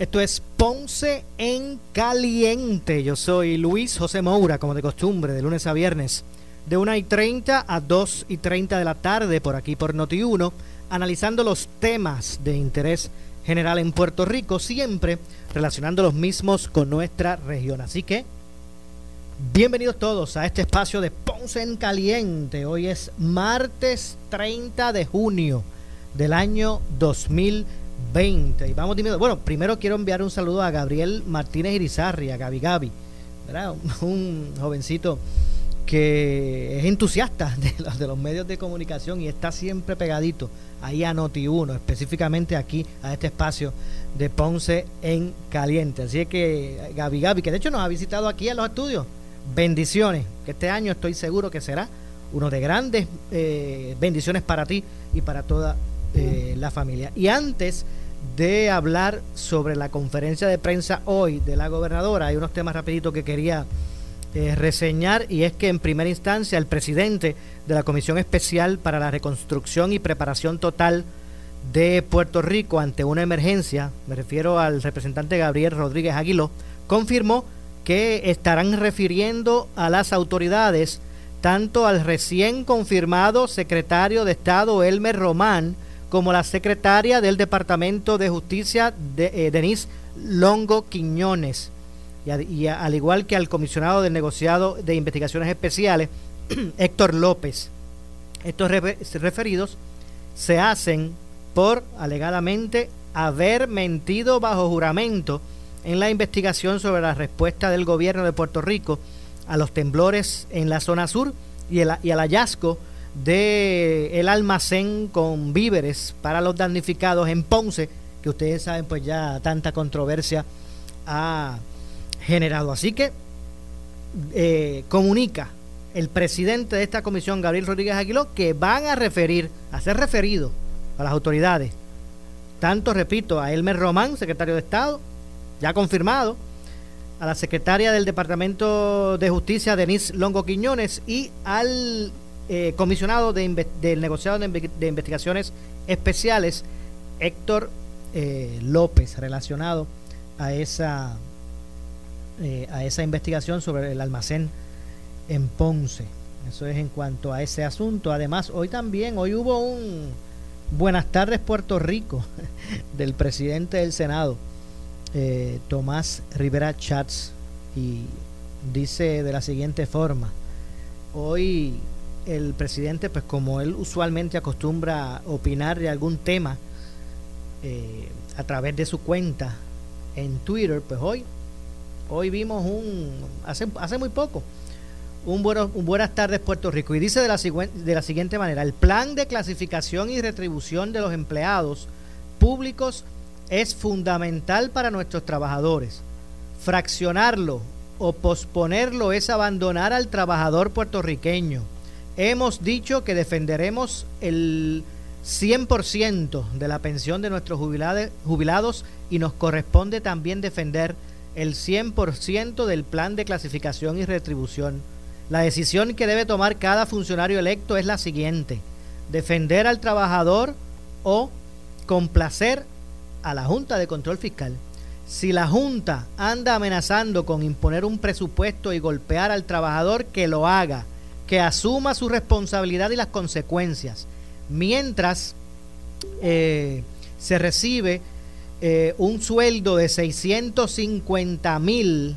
Esto es Ponce en Caliente. Yo soy Luis José Moura, como de costumbre, de lunes a viernes, de 1 y 30 a 2 y 30 de la tarde, por aquí por Noti1, analizando los temas de interés general en Puerto Rico, siempre relacionando los mismos con nuestra región. Así que, bienvenidos todos a este espacio de Ponce en Caliente. Hoy es martes 30 de junio del año 2020. Y vamos bueno, primero quiero enviar un saludo a Gabriel Martínez Irizarri, a Gabi Gabi. Un, jovencito que es entusiasta de los, de los medios de comunicación y está siempre pegadito ahí a Noti1, específicamente aquí a este espacio de Ponce en Caliente. Así que Gabi Gabi, que de hecho nos ha visitado aquí a los estudios, bendiciones, que este año estoy seguro que será uno de grandes eh, bendiciones para ti y para toda eh, la familia. Y antes de hablar sobre la conferencia de prensa hoy de la gobernadora, hay unos temas rapiditos que quería eh, reseñar y es que en primera instancia el presidente de la Comisión Especial para la Reconstrucción y Preparación Total de Puerto Rico ante una emergencia, me refiero al representante Gabriel Rodríguez Aguiló, confirmó que estarán refiriendo a las autoridades tanto al recién confirmado secretario de Estado Elmer Román, como la secretaria del Departamento de Justicia, de, eh, Denise Longo Quiñones, y, al igual que al comisionado del negociado de investigaciones especiales, Héctor López. Estos referidos se hacen por alegadamente haber mentido bajo juramento en la investigación sobre la respuesta del gobierno de Puerto Rico a los temblores en la zona sur y, el, y al hallazgo de el almacén con víveres para los damnificados en Ponce, que ustedes saben pues ya tanta controversia ha generado. Así que eh, comunica el presidente de esta comisión, Gabriel Rodríguez Aguiló, que van a referir, a ser referido a las autoridades, tanto, repito, a Elmer Román, secretario de Estado, ya confirmado, a la secretaria del Departamento de Justicia, Denise Longo Quiñones, y al eh, comisionado de del negociado de, investigaciones especiales, Héctor eh, López, relacionado a esa, eh, a esa investigación sobre el almacén en Ponce. Eso es en cuanto a ese asunto. Además, hoy también, hoy hubo un Buenas tardes Puerto Rico del presidente del Senado, Tomás Rivera Chats, y dice de la siguiente forma, hoy el presidente, pues como él usualmente acostumbra opinar de algún tema eh, a través de su cuenta en Twitter, pues hoy, hoy vimos un, hace, hace muy poco, un, bueno, un buenas tardes Puerto Rico. Y dice de la, de la siguiente manera, el plan de clasificación y retribución de los empleados públicos es fundamental para nuestros trabajadores. Fraccionarlo o posponerlo es abandonar al trabajador puertorriqueño Hemos dicho que defenderemos el 100% de la pensión de nuestros jubilados y nos corresponde también defender el 100% del plan de clasificación y retribución. La decisión que debe tomar cada funcionario electo es la siguiente, defender al trabajador o complacer a la Junta de Control Fiscal. Si la Junta anda amenazando con imponer un presupuesto y golpear al trabajador, que lo haga que asuma su responsabilidad y las consecuencias, mientras eh, se recibe eh, un sueldo de 650 mil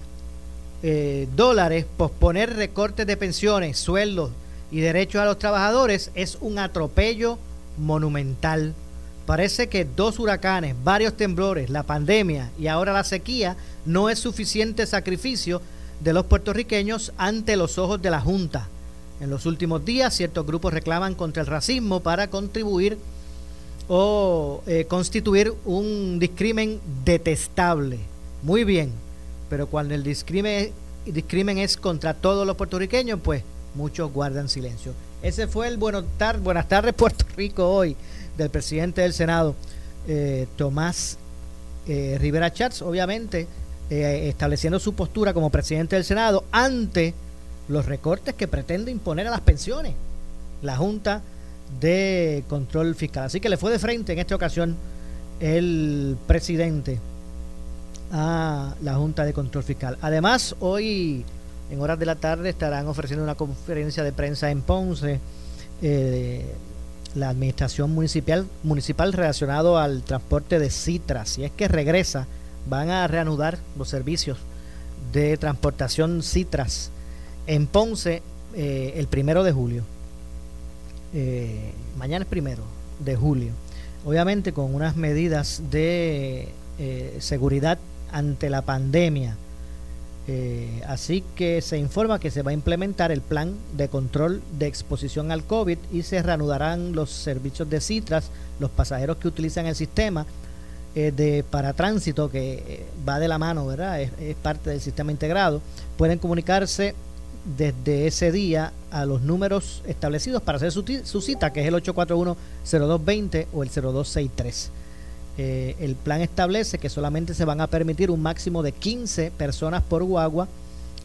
eh, dólares, posponer recortes de pensiones, sueldos y derechos a los trabajadores es un atropello monumental. Parece que dos huracanes, varios temblores, la pandemia y ahora la sequía no es suficiente sacrificio de los puertorriqueños ante los ojos de la Junta. En los últimos días, ciertos grupos reclaman contra el racismo para contribuir o eh, constituir un discrimen detestable. Muy bien, pero cuando el discrimen, es contra todos los puertorriqueños, pues muchos guardan silencio. Ese fue el buenas tardes Puerto Rico hoy del presidente del Senado, eh, Tomás eh, Rivera Chats, obviamente estableciendo su postura como presidente del Senado ante los recortes que pretende imponer a las pensiones la Junta de Control Fiscal. Así que le fue de frente en esta ocasión el presidente a la Junta de Control Fiscal. Además, hoy en horas de la tarde estarán ofreciendo una conferencia de prensa en Ponce. Eh, la administración municipal, municipal relacionado al transporte de citras. Si es que regresa, van a reanudar los servicios de transportación citras en Ponce eh, el primero de julio. Eh, mañana es primero de julio. Obviamente con unas medidas de eh, seguridad ante la pandemia. así que se informa que se va a implementar el plan de control de exposición al COVID y se reanudarán los servicios de Citras, los pasajeros que utilizan el sistema de paratránsito que va de la mano, ¿verdad? Es parte del sistema integrado, pueden comunicarse desde ese día a los números establecidos para hacer su, cita, que es el 841-0220 o el 0263. Eh, el plan establece que solamente se van a permitir un máximo de 15 personas por guagua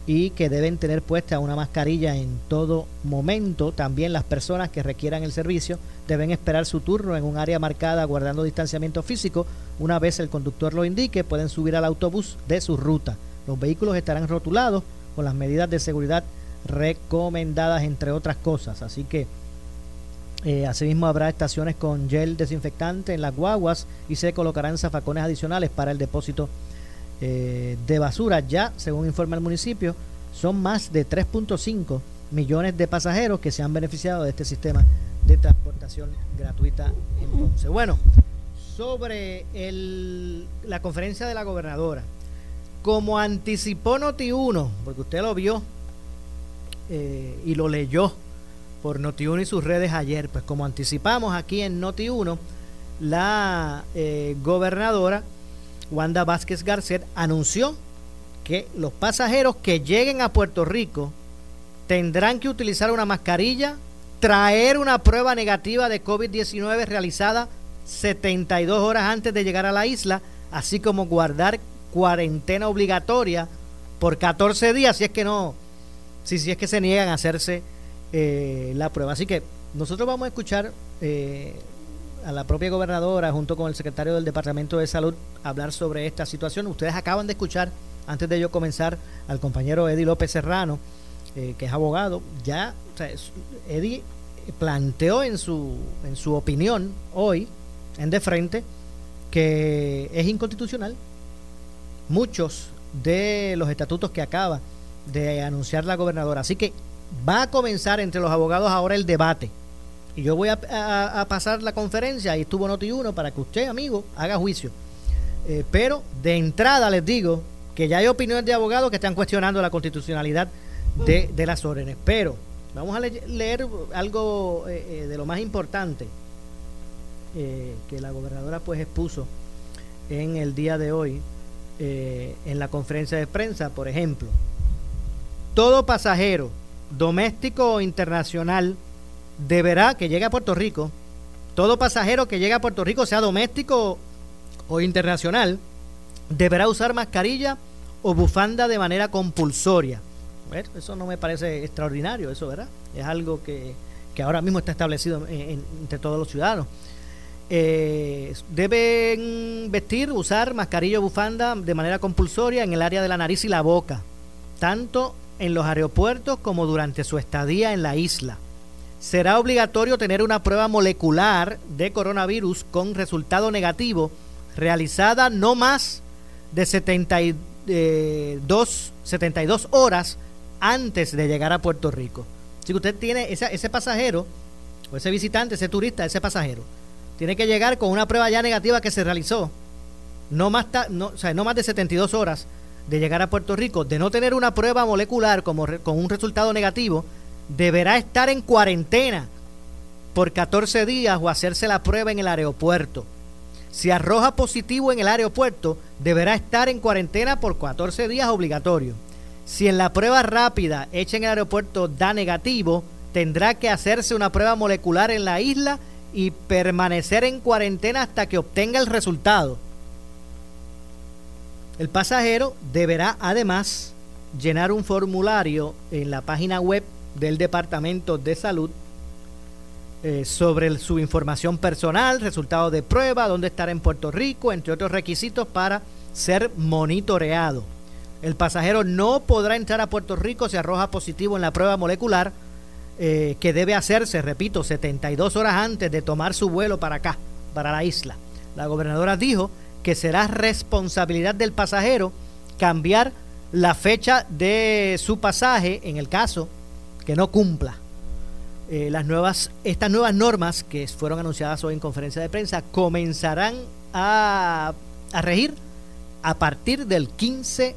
y que deben tener puesta una mascarilla en todo momento. También las personas que requieran el servicio deben esperar su turno en un área marcada guardando distanciamiento físico. Una vez el conductor lo indique, pueden subir al autobús de su ruta. Los vehículos estarán rotulados con las medidas de seguridad recomendadas, entre otras cosas. Así que eh, asimismo habrá estaciones con gel desinfectante en las guaguas y se colocarán zafacones adicionales para el depósito eh, de basura. Ya, según informa el municipio, son más de 3.5 millones de pasajeros que se han beneficiado de este sistema de transportación gratuita en Ponce. Bueno, sobre la conferencia de la gobernadora, como anticipó Noti1, porque usted lo vio eh, y lo leyó por Noti1 y sus redes ayer, pues como anticipamos aquí en Noti1, la eh, gobernadora Wanda Vázquez Garcet anunció que los pasajeros que lleguen a Puerto Rico tendrán que utilizar una mascarilla, traer una prueba negativa de COVID-19 realizada 72 horas antes de llegar a la isla, así como guardar cuarentena obligatoria por 14 días si es que no, si, si es que se niegan a hacerse eh, la prueba. Así que nosotros vamos a escuchar eh, a la propia gobernadora junto con el secretario del Departamento de Salud hablar sobre esta situación. Ustedes acaban de escuchar, antes de yo comenzar, al compañero Eddie López Serrano, eh, que es abogado. Ya, o Eddie planteó en su, en su opinión hoy, en de frente, que es inconstitucional muchos de los estatutos que acaba de anunciar la gobernadora. Así que va a comenzar entre los abogados ahora el debate. Y yo voy a, pasar la conferencia, ahí estuvo Noti1, para que usted, amigo, haga juicio. Eh, pero de entrada les digo que ya hay opiniones de abogados que están cuestionando la constitucionalidad de, las órdenes. Pero vamos a leer algo eh, eh, de lo más importante que la gobernadora pues expuso en el día de hoy eh, en la conferencia de prensa, por ejemplo, todo pasajero doméstico o internacional deberá, que llegue a Puerto Rico, todo pasajero que llegue a Puerto Rico, sea doméstico o internacional, deberá usar mascarilla o bufanda de manera compulsoria. eso no me parece extraordinario, eso, ¿verdad? Es algo que, ahora mismo está establecido entre todos los ciudadanos. Eh, deben vestir, usar mascarilla o bufanda de manera compulsoria en el área de la nariz y la boca, tanto en los aeropuertos como durante su estadía en la isla. Será obligatorio tener una prueba molecular de coronavirus con resultado negativo realizada no más de 72, 72 horas antes de llegar a Puerto Rico. Así que usted tiene ese, ese pasajero, o ese visitante, ese turista, ese pasajero, tiene que llegar con una prueba ya negativa que se realizó, no más, no, o sea, no más de 72 horas de llegar a Puerto Rico, de no tener una prueba molecular como con un resultado negativo, deberá estar en cuarentena por 14 días o hacerse la prueba en el aeropuerto. Si arroja positivo en el aeropuerto, deberá estar en cuarentena por 14 días obligatorio. Si en la prueba rápida hecha en el aeropuerto da negativo, tendrá que hacerse una prueba molecular en la isla y permanecer en cuarentena hasta que obtenga el resultado. El pasajero deberá además llenar un formulario en la página web del Departamento de Salud eh, sobre su información personal, resultados de prueba, dónde estará en Puerto Rico, entre otros requisitos para ser monitoreado. El pasajero no podrá entrar a Puerto Rico si arroja positivo en la prueba molecular eh, que debe hacerse, repito, 72 horas antes de tomar su vuelo para acá, para la isla. La gobernadora dijo que será responsabilidad del pasajero cambiar la fecha de su pasaje en el caso que no cumpla eh, las nuevas, estas nuevas normas que fueron anunciadas hoy en conferencia de prensa comenzarán a, a regir a partir del 15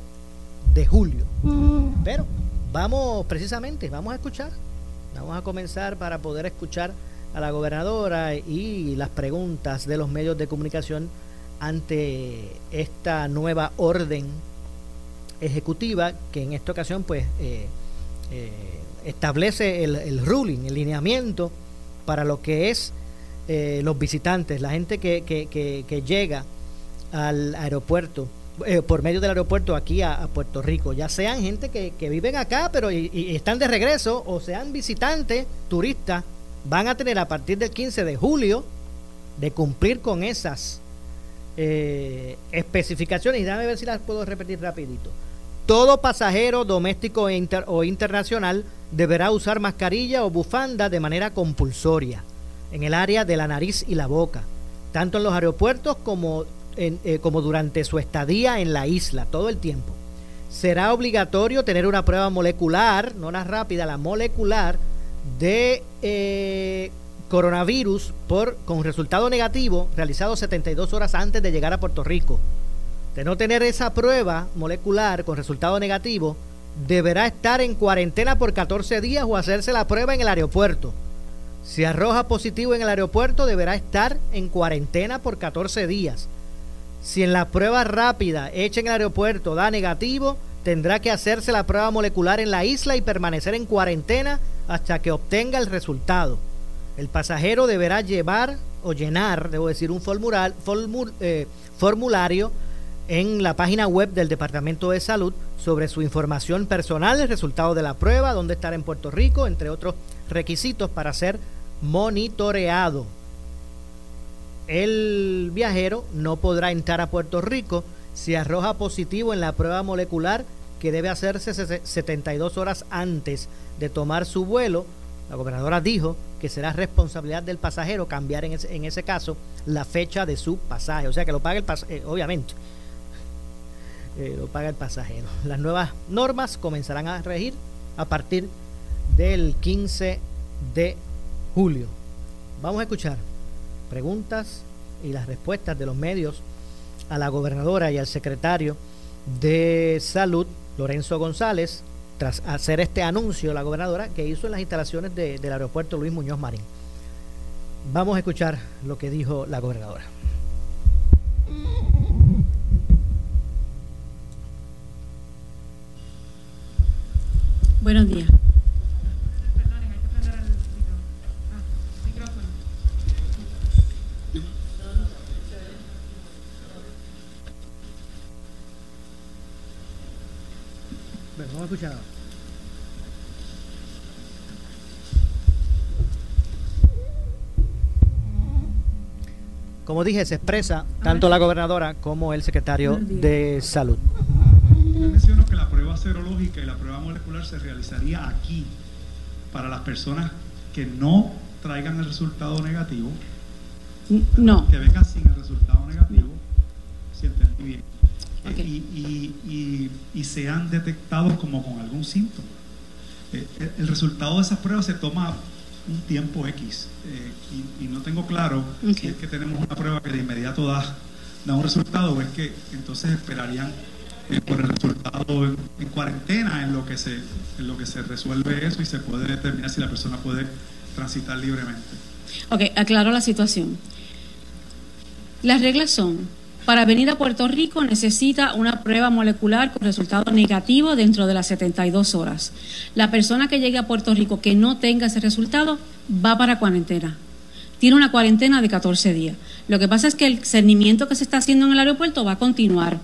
de julio. Mm. Pero vamos precisamente, vamos a escuchar, vamos a comenzar para poder escuchar a la gobernadora y las preguntas de los medios de comunicación ante esta nueva orden ejecutiva que en esta ocasión pues eh, eh, establece el, ruling, el lineamiento para lo que es eh, los visitantes, la gente que, que, llega al aeropuerto, eh, por medio del aeropuerto aquí a, Puerto Rico, ya sean gente que, viven acá pero y, están de regreso, o sean visitantes, turistas, van a tener a partir del 15 de julio de cumplir con esas eh, especificaciones. Y déjame ver si las puedo repetir rapidito. Todo pasajero doméstico e o internacional deberá usar mascarilla o bufanda de manera compulsoria en el área de la nariz y la boca, tanto en los aeropuertos como, eh, como durante su estadía en la isla, todo el tiempo. Será obligatorio tener una prueba molecular, no la rápida, la molecular, de eh, coronavirus por, con resultado negativo realizado 72 horas antes de llegar a Puerto Rico. De no tener esa prueba molecular con resultado negativo, deberá estar en cuarentena por 14 días o hacerse la prueba en el aeropuerto. Si arroja positivo en el aeropuerto, deberá estar en cuarentena por 14 días. Si en la prueba rápida hecha en el aeropuerto da negativo, tendrá que hacerse la prueba molecular en la isla y permanecer en cuarentena hasta que obtenga el resultado. El pasajero deberá llevar o llenar, debo decir, un eh, formulario en la página web del Departamento de Salud sobre su información personal, el resultado de la prueba, dónde estar en Puerto Rico, entre otros requisitos para ser monitoreado. El viajero no podrá entrar a Puerto Rico si arroja positivo en la prueba molecular que debe hacerse 72 horas antes de tomar su vuelo. La gobernadora dijo que será responsabilidad del pasajero cambiar en ese, en ese caso la fecha de su pasaje, o sea que lo pague el pasajero, eh, obviamente eh, lo paga el pasajero. Las nuevas normas comenzarán a regir a partir del 15 de julio. Vamos a escuchar preguntas y las respuestas de los medios a la gobernadora y al secretario de Salud, Lorenzo González, tras hacer este anuncio la gobernadora que hizo en las instalaciones del aeropuerto Luis Muñoz Marín. Vamos a escuchar lo que dijo la gobernadora. Buenos días. Bueno, vamos a escuchar. Como dije, se expresa tanto la gobernadora como el secretario de Salud que la prueba serológica y la prueba molecular se realizaría aquí para las personas que no traigan el resultado negativo. No. Que vengan sin el resultado negativo. Si entendí bien. Y, y, y, sean detectados como con algún síntoma. Eh, el resultado de esas pruebas se toma un tiempo X eh, y, no tengo claro si es que tenemos una prueba que de inmediato da, da un resultado o es que entonces esperarían eh, por el resultado en, cuarentena en lo que se en lo que se resuelve eso y se puede determinar si la persona puede transitar libremente. Ok, aclaro la situación. Las reglas son para venir a Puerto Rico necesita una prueba molecular con resultado negativo dentro de las 72 horas. La persona que llegue a Puerto Rico que no tenga ese resultado va para cuarentena. Tiene una cuarentena de 14 días. Lo que pasa es que el cernimiento que se está haciendo en el aeropuerto va a continuar.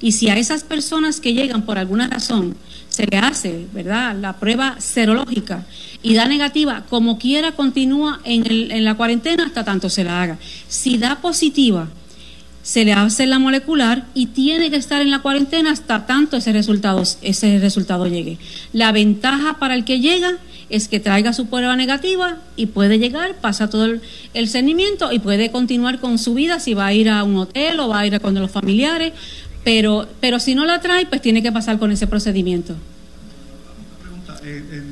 Y si a esas personas que llegan por alguna razón se le hace, ¿verdad?, la prueba serológica y da negativa, como quiera continúa en, en la cuarentena hasta tanto se la haga. Si da positiva, se le hace la molecular y tiene que estar en la cuarentena hasta tanto ese resultado, ese resultado llegue. La ventaja para el que llega es que traiga su prueba negativa y puede llegar, pasa todo el, el cernimiento y puede continuar con su vida si va a ir a un hotel o va a ir con los familiares, pero, pero si no la trae, pues tiene que pasar con ese procedimiento. Pregunta, eh,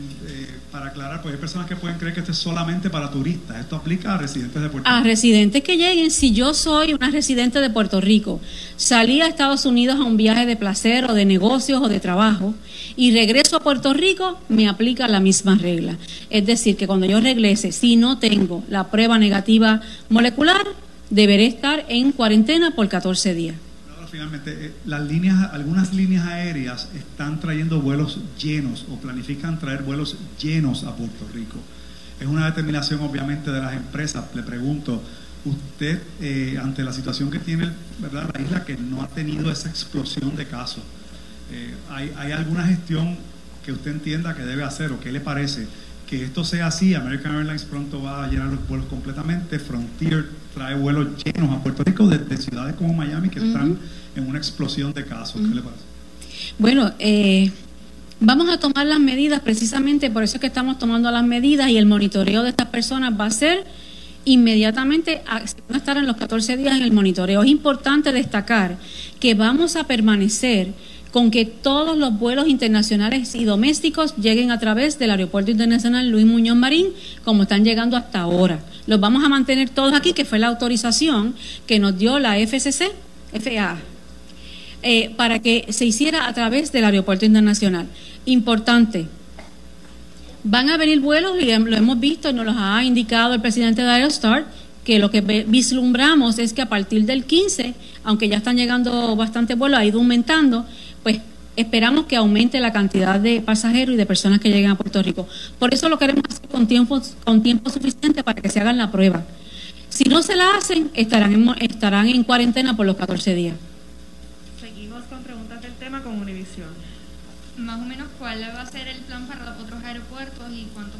aclarar, pues hay personas que pueden creer que esto es solamente para turistas. ¿Esto aplica a residentes de Puerto Rico? A residentes que lleguen. Si yo soy una residente de Puerto Rico, salí a Estados Unidos a un viaje de placer o de negocios o de trabajo y regreso a Puerto Rico, me aplica la misma regla. Es decir, que cuando yo regrese, si no tengo la prueba negativa molecular, deberé estar en cuarentena por 14 días finalmente, eh, las líneas, algunas líneas aéreas están trayendo vuelos llenos o planifican traer vuelos llenos a Puerto Rico. Es una determinación obviamente de las empresas. Le pregunto, usted eh, ante la situación que tiene ¿verdad? la isla que no ha tenido esa explosión de casos, eh, ¿hay, ¿hay alguna gestión que usted entienda que debe hacer o qué le parece? Que esto sea así, American Airlines pronto va a llenar los vuelos completamente, Frontier trae vuelos llenos a Puerto Rico desde ciudades como Miami que están en una explosión de casos. ¿Qué le parece? Bueno, eh, vamos a tomar las medidas precisamente, por eso es que estamos tomando las medidas y el monitoreo de estas personas va a ser inmediatamente, van a estar en los 14 días en el monitoreo. Es importante destacar que vamos a permanecer con que todos los vuelos internacionales y domésticos lleguen a través del Aeropuerto Internacional Luis Muñoz Marín, como están llegando hasta ahora. Los vamos a mantener todos aquí, que fue la autorización que nos dio la FCC, FAA, eh, para que se hiciera a través del aeropuerto internacional. Importante, van a venir vuelos y lo hemos visto nos lo ha indicado el presidente de Aerostar, que lo que vislumbramos es que a partir del 15, aunque ya están llegando bastantes vuelos, ha ido aumentando, pues esperamos que aumente la cantidad de pasajeros y de personas que lleguen a Puerto Rico. Por eso lo queremos hacer con tiempo, con tiempo suficiente para que se hagan la prueba. Si no se la hacen, estarán en, estarán en cuarentena por los 14 días con Univision. Más o menos, ¿cuál va a ser el plan para los otros aeropuertos y cuánto,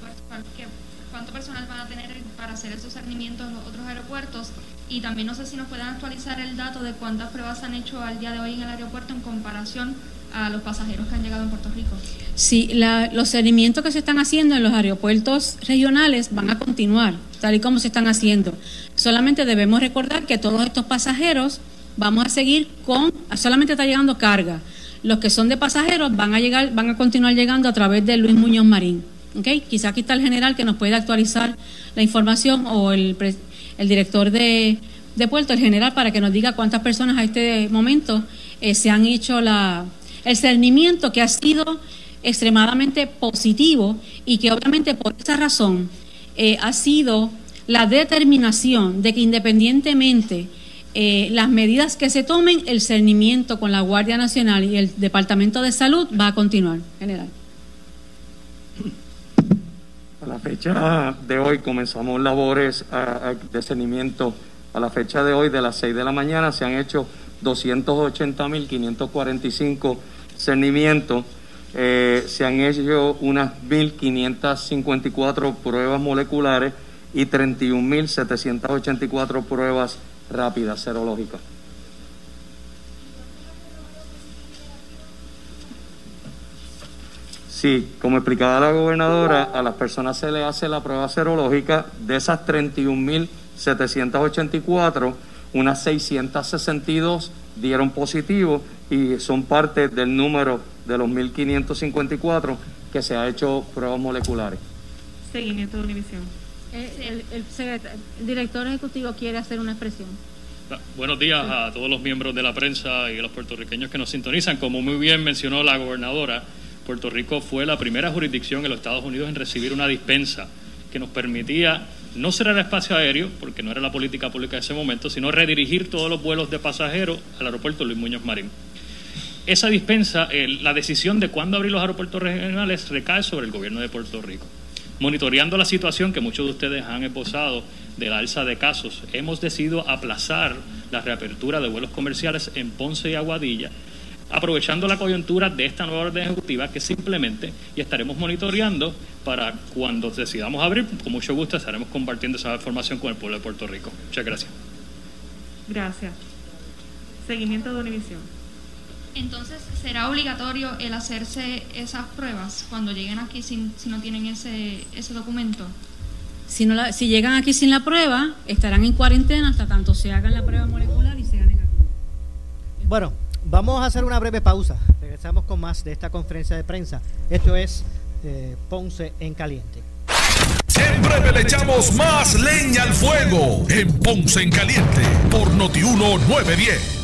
cuánto personal van a tener para hacer esos cernimientos en los otros aeropuertos? Y también no sé si nos pueden actualizar el dato de cuántas pruebas han hecho al día de hoy en el aeropuerto en comparación a los pasajeros que han llegado en Puerto Rico. Sí, los cernimientos que se están haciendo en los aeropuertos regionales van a continuar, tal y como se están haciendo. Solamente debemos recordar que todos estos pasajeros vamos a seguir con, solamente está llegando carga. Los que son de pasajeros van a llegar, van a continuar llegando a través de Luis Muñoz Marín. ¿okay? Quizá aquí está el general que nos puede actualizar la información o el, el director de, puerto, el general, para que nos diga cuántas personas a este momento eh, se han hecho la, el cernimiento que ha sido extremadamente positivo y que obviamente por esa razón eh, ha sido la determinación de que independientemente eh, las medidas que se tomen, el cernimiento con la Guardia Nacional y el Departamento de Salud va a continuar, general. A la fecha de hoy comenzamos labores de cernimiento. A la fecha de hoy, de las 6 de la mañana, se han hecho 280.545 cernimientos. Eh, se han hecho unas 1.554 pruebas moleculares y 31.784 pruebas rápida, serológica. Sí, como explicaba la gobernadora, a las personas se le hace la prueba serológica. De esas 31.784, unas 662 dieron positivo y son parte del número de los 1.554 que se ha hecho pruebas moleculares. Seguimiento de Univisión. Eh, el, el director ejecutivo quiere hacer una expresión. Ah, buenos días a todos los miembros de la prensa y a los puertorriqueños que nos sintonizan. Como muy bien mencionó la gobernadora, Puerto Rico fue la primera jurisdicción en los Estados Unidos en recibir una dispensa que nos permitía no cerrar el espacio aéreo, porque no era la política pública de ese momento, sino redirigir todos los vuelos de pasajeros al aeropuerto Luis Muñoz Marín. Esa dispensa, la decisión de cuándo abrir los aeropuertos regionales recae sobre el gobierno de Puerto Rico. Monitoreando la situación que muchos de ustedes han esposado de la alza de casos, hemos decidido aplazar la reapertura de vuelos comerciales en Ponce y Aguadilla aprovechando la coyuntura de esta nueva orden ejecutiva que simplemente y estaremos monitoreando para cuando decidamos abrir, con mucho gusto estaremos compartiendo esa información con el pueblo de Puerto Rico. Muchas gracias. Gracias. Seguimiento de Univisión. Entonces, ¿será obligatorio el hacerse esas pruebas cuando lleguen aquí si, si no tienen ese, ese documento? Si, no la, si llegan aquí sin la prueba, estarán en cuarentena hasta tanto se hagan la prueba molecular y sean negativos. Bueno, Vamos a hacer una breve pausa. Regresamos con más de esta conferencia de prensa. Esto es eh, Ponce en Caliente. Siempre le echamos más leña al fuego en Ponce en Caliente por Notiuno 910.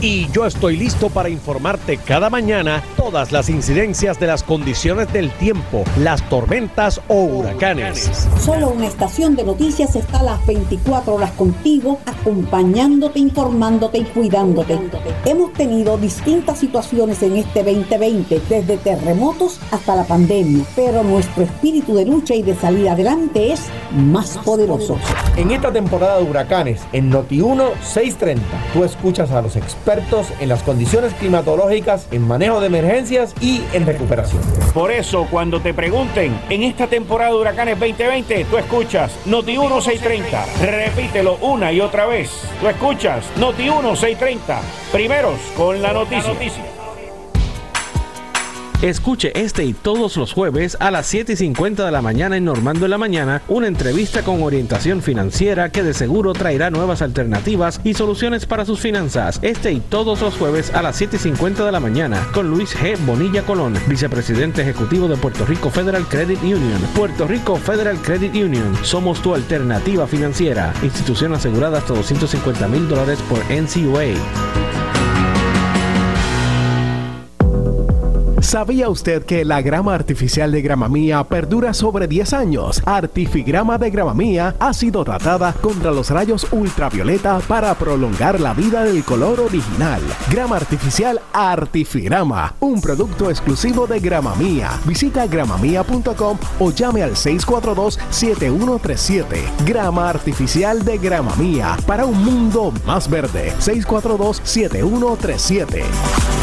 Y yo estoy listo para informarte cada mañana todas las incidencias de las condiciones del tiempo, las tormentas o huracanes. Solo una estación de noticias está a las 24 horas contigo, acompañándote, informándote y cuidándote. Hemos tenido distintas situaciones en este 2020, desde terremotos hasta la pandemia, pero nuestro espíritu de lucha y de salida adelante es más poderoso. En esta temporada de huracanes, en Noti1 630, tú escuchas a los expertos en las condiciones climatológicas, en manejo de emergencias y en recuperación. Por eso, cuando te pregunten, en esta temporada de huracanes 2020, tú escuchas Noti1 630. Repítelo una y otra vez. Tú escuchas Noti1 630. Primeros con la noticia. Escuche este y todos los jueves a las 7 y 50 de la mañana en Normando en la Mañana una entrevista con orientación financiera que de seguro traerá nuevas alternativas y soluciones para sus finanzas. Este y todos los jueves a las 7 y 50 de la mañana con Luis G. Bonilla Colón, vicepresidente ejecutivo de Puerto Rico Federal Credit Union. Puerto Rico Federal Credit Union. Somos tu alternativa financiera. Institución asegurada hasta 250 mil dólares por NCUA. ¿Sabía usted que la grama artificial de grama mía perdura sobre 10 años? Artifigrama de grama mía ha sido tratada contra los rayos ultravioleta para prolongar la vida del color original. Grama artificial Artifigrama, un producto exclusivo de grama mía. Visita gramamía.com o llame al 642-7137. Grama artificial de grama mía para un mundo más verde. 642-7137.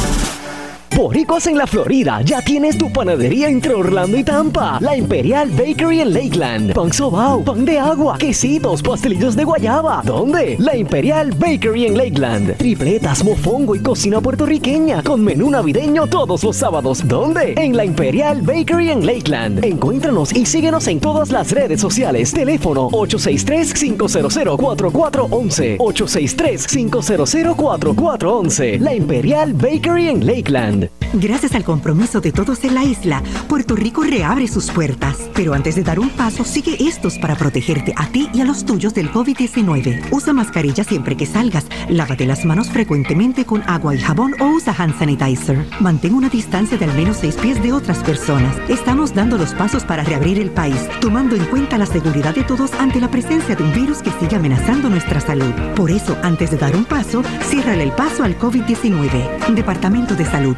Boricos en la Florida, ya tienes tu panadería entre Orlando y Tampa. La Imperial Bakery en Lakeland. Pan sobao, pan de agua, quesitos, pastelillos de guayaba. ¿Dónde? La Imperial Bakery en Lakeland. Tripletas, mofongo y cocina puertorriqueña con menú navideño todos los sábados. ¿Dónde? En la Imperial Bakery en Lakeland. Encuéntranos y síguenos en todas las redes sociales. Teléfono 863-500-4411. 863-500-4411. La Imperial Bakery en Lakeland. Gracias al compromiso de todos en la isla, Puerto Rico reabre sus puertas. Pero antes de dar un paso, sigue estos para protegerte a ti y a los tuyos del COVID-19. Usa mascarilla siempre que salgas, lávate las manos frecuentemente con agua y jabón o usa hand sanitizer. Mantén una distancia de al menos seis pies de otras personas. Estamos dando los pasos para reabrir el país, tomando en cuenta la seguridad de todos ante la presencia de un virus que sigue amenazando nuestra salud. Por eso, antes de dar un paso, ciérrale el paso al COVID-19. Departamento de Salud.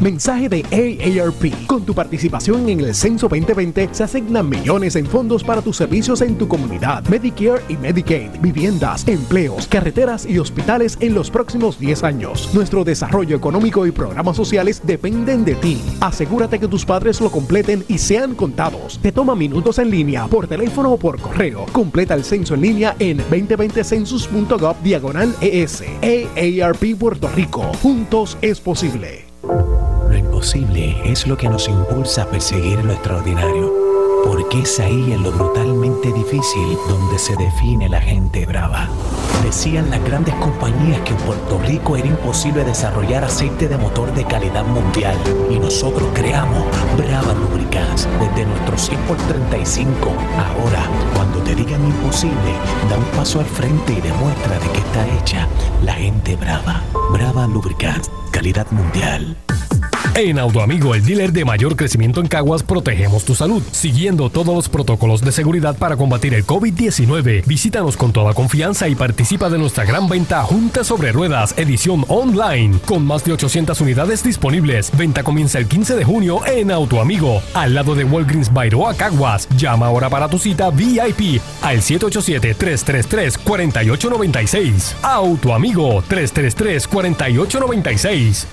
Mensaje de AARP. Con tu participación en el Censo 2020 se asignan millones en fondos para tus servicios en tu comunidad, Medicare y Medicaid, viviendas, empleos, carreteras y hospitales en los próximos 10 años. Nuestro desarrollo económico y programas sociales dependen de ti. Asegúrate que tus padres lo completen y sean contados. Te toma minutos en línea, por teléfono o por correo. Completa el censo en línea en 2020census.gov diagonal ES. AARP Puerto Rico. Juntos es posible. Es lo que nos impulsa a perseguir lo extraordinario. Porque es ahí en lo brutalmente difícil donde se define la gente brava. Decían las grandes compañías que en Puerto Rico era imposible desarrollar aceite de motor de calidad mundial. Y nosotros creamos Brava Lubricants desde nuestro 100 por 35. Ahora, cuando te digan imposible, da un paso al frente y demuestra de qué está hecha la gente brava. Brava Lubricants, calidad mundial. En Autoamigo, el dealer de mayor crecimiento en Caguas, protegemos tu salud, siguiendo todos los protocolos de seguridad para combatir el COVID-19. Visítanos con toda confianza y participa de nuestra gran venta Junta sobre Ruedas, edición online, con más de 800 unidades disponibles. Venta comienza el 15 de junio en Autoamigo, al lado de Walgreens Bairoa Caguas. Llama ahora para tu cita VIP al 787-333-4896. Autoamigo 333-4896.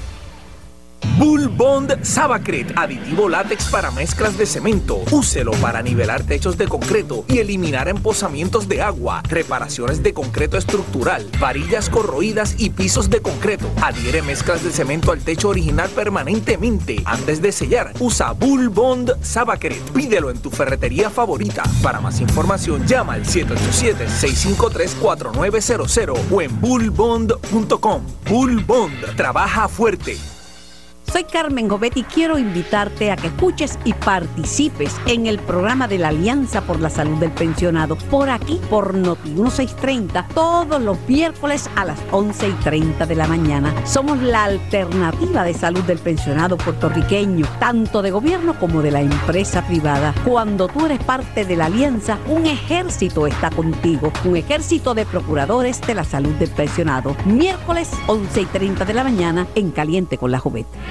Bull Bond Sabacret, aditivo látex para mezclas de cemento. Úselo para nivelar techos de concreto y eliminar emposamientos de agua, reparaciones de concreto estructural, varillas corroídas y pisos de concreto. Adhiere mezclas de cemento al techo original permanentemente. Antes de sellar, usa Bull Bond Sabacret. Pídelo en tu ferretería favorita. Para más información, llama al 787-653-4900 o en bullbond.com. Bull Bond trabaja fuerte. Soy Carmen Gobetti y quiero invitarte a que escuches y participes en el programa de la Alianza por la Salud del Pensionado por aquí, por Noti 1630, todos los miércoles a las 11 y 30 de la mañana. Somos la alternativa de salud del pensionado puertorriqueño, tanto de gobierno como de la empresa privada. Cuando tú eres parte de la Alianza, un ejército está contigo, un ejército de procuradores de la salud del pensionado. Miércoles 11 y 30 de la mañana en Caliente con la Juventud.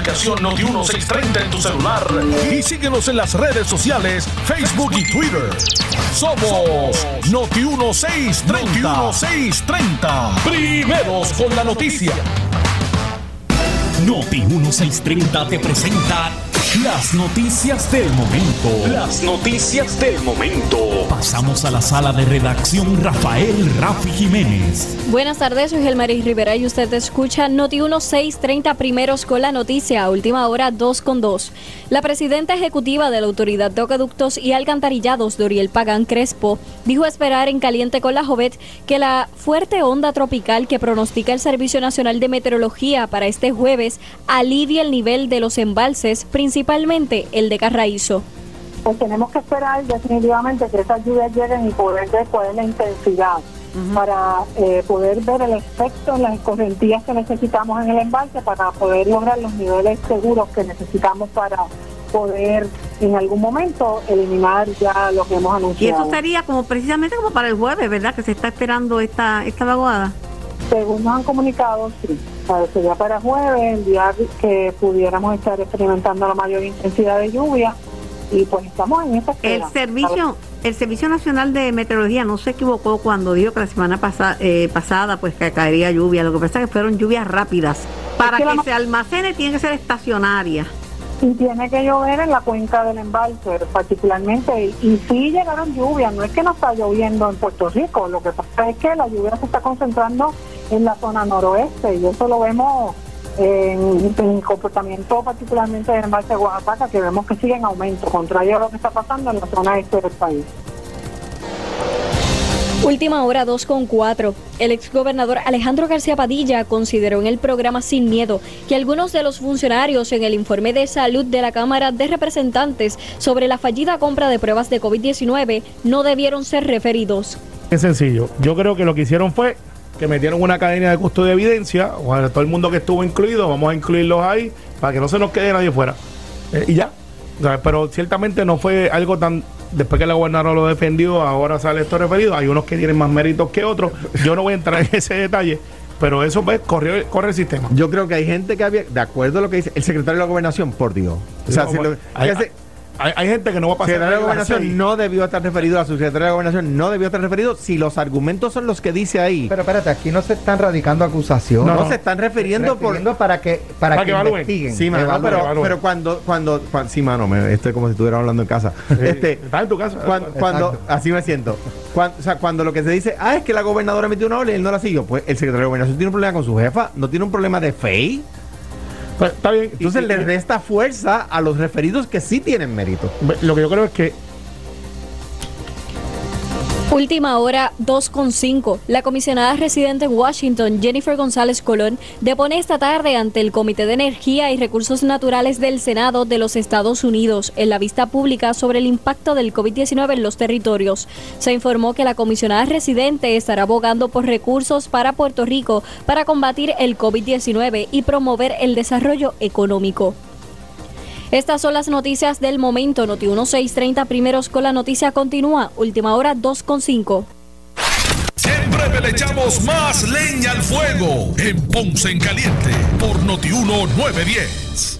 aplicación Noti1630 en tu celular y síguenos en las redes sociales, Facebook y Twitter. Somos Noti1630. Noti1630. Primeros con la noticia. Noti 1630 te presenta las noticias del momento. Las noticias del momento. Pasamos a la sala de redacción Rafael Rafi Jiménez. Buenas tardes, soy Gelmaris Rivera y usted escucha Noti 1630 primeros con la noticia, última hora 2 con 2. La presidenta ejecutiva de la Autoridad de Acueductos y Alcantarillados, Doriel Pagán Crespo, dijo esperar en Caliente con la Jovet que la fuerte onda tropical que pronostica el Servicio Nacional de Meteorología para este jueves alivie el nivel de los embalses, principalmente el de Carraízo. Pues tenemos que esperar definitivamente que esas lluvias lleguen y poder ver cuál es la intensidad para eh, poder ver el efecto en las correntías que necesitamos en el embalse para poder lograr los niveles seguros que necesitamos para poder en algún momento eliminar ya lo que hemos Y anunciado. eso sería como precisamente como para el jueves, ¿verdad? Que se está esperando esta, esta vaguada. Según nos han comunicado, sí. Sea, sería para jueves, el día que pudiéramos estar experimentando la mayor intensidad de lluvia. Y pues estamos en esa El servicio, el Servicio Nacional de Meteorología no se equivocó cuando dijo que la semana pasa- eh, pasada pues que caería lluvia. Lo que pasa es que fueron lluvias rápidas. Para que se almacene tiene que ser estacionaria. Y tiene que llover en la cuenca del embalse, particularmente. Y, y sí llegaron lluvias, no es que no está lloviendo en Puerto Rico, lo que pasa es que la lluvia se está concentrando en la zona noroeste y eso lo vemos en, en el comportamiento particularmente del embalse de Oaxaca, que vemos que sigue en aumento, contrario a lo que está pasando en la zona este del país. Última hora 2 con 4. El exgobernador Alejandro García Padilla consideró en el programa Sin Miedo que algunos de los funcionarios en el informe de salud de la Cámara de Representantes sobre la fallida compra de pruebas de COVID-19 no debieron ser referidos. Es sencillo. Yo creo que lo que hicieron fue que metieron una cadena de custodia de evidencia. Bueno, todo el mundo que estuvo incluido, vamos a incluirlos ahí para que no se nos quede nadie fuera. Eh, y ya. O sea, pero ciertamente no fue algo tan después que la gobernadora lo defendió, ahora sale esto referido. Hay unos que tienen más méritos que otros. Yo no voy a entrar en ese detalle, pero eso pues corre, corre el sistema. Yo creo que hay gente que había, de acuerdo a lo que dice el secretario de la gobernación, por Dios. O sea, No, si lo- hay- se- Hay, hay gente que no va a pasar. secretario de gobernación no debió estar referido, la subsecretaria de gobernación no debió estar referido si los argumentos son los que dice ahí. Pero espérate, aquí no se están radicando acusaciones. No, no, se están refiriendo por Refiriendo para que para, Para que, que investiguen. Sí, mano, Evalúen. pero, pero cuando, cuando, cuan- sí, mano, me, esto es como si estuviera hablando en casa. este, Estás en tu casa. cuan- cuando, así me siento. Cuan- o sea, cuando lo que se dice, ah, es que la gobernadora metió una orden y él no la siguió, pues el secretario de gobernación tiene un problema con su jefa, no tiene un problema de fe. Pues, está bien. Entonces Y- y- le resta fuerza a los referidos que sí tienen mérito. Lo que yo creo es que Última hora 2.5. La comisionada residente en Washington, Jennifer González Colón, depone esta tarde ante el Comité de Energía y Recursos Naturales del Senado de los Estados Unidos en la vista pública sobre el impacto del COVID-19 en los territorios. Se informó que la comisionada residente estará abogando por recursos para Puerto Rico para combatir el COVID-19 y promover el desarrollo económico. Estas son las noticias del momento. Noti 1630 primeros con la noticia continúa. Última hora 2.5. Siempre le echamos más leña al fuego en Ponce en Caliente por Notiuno 910.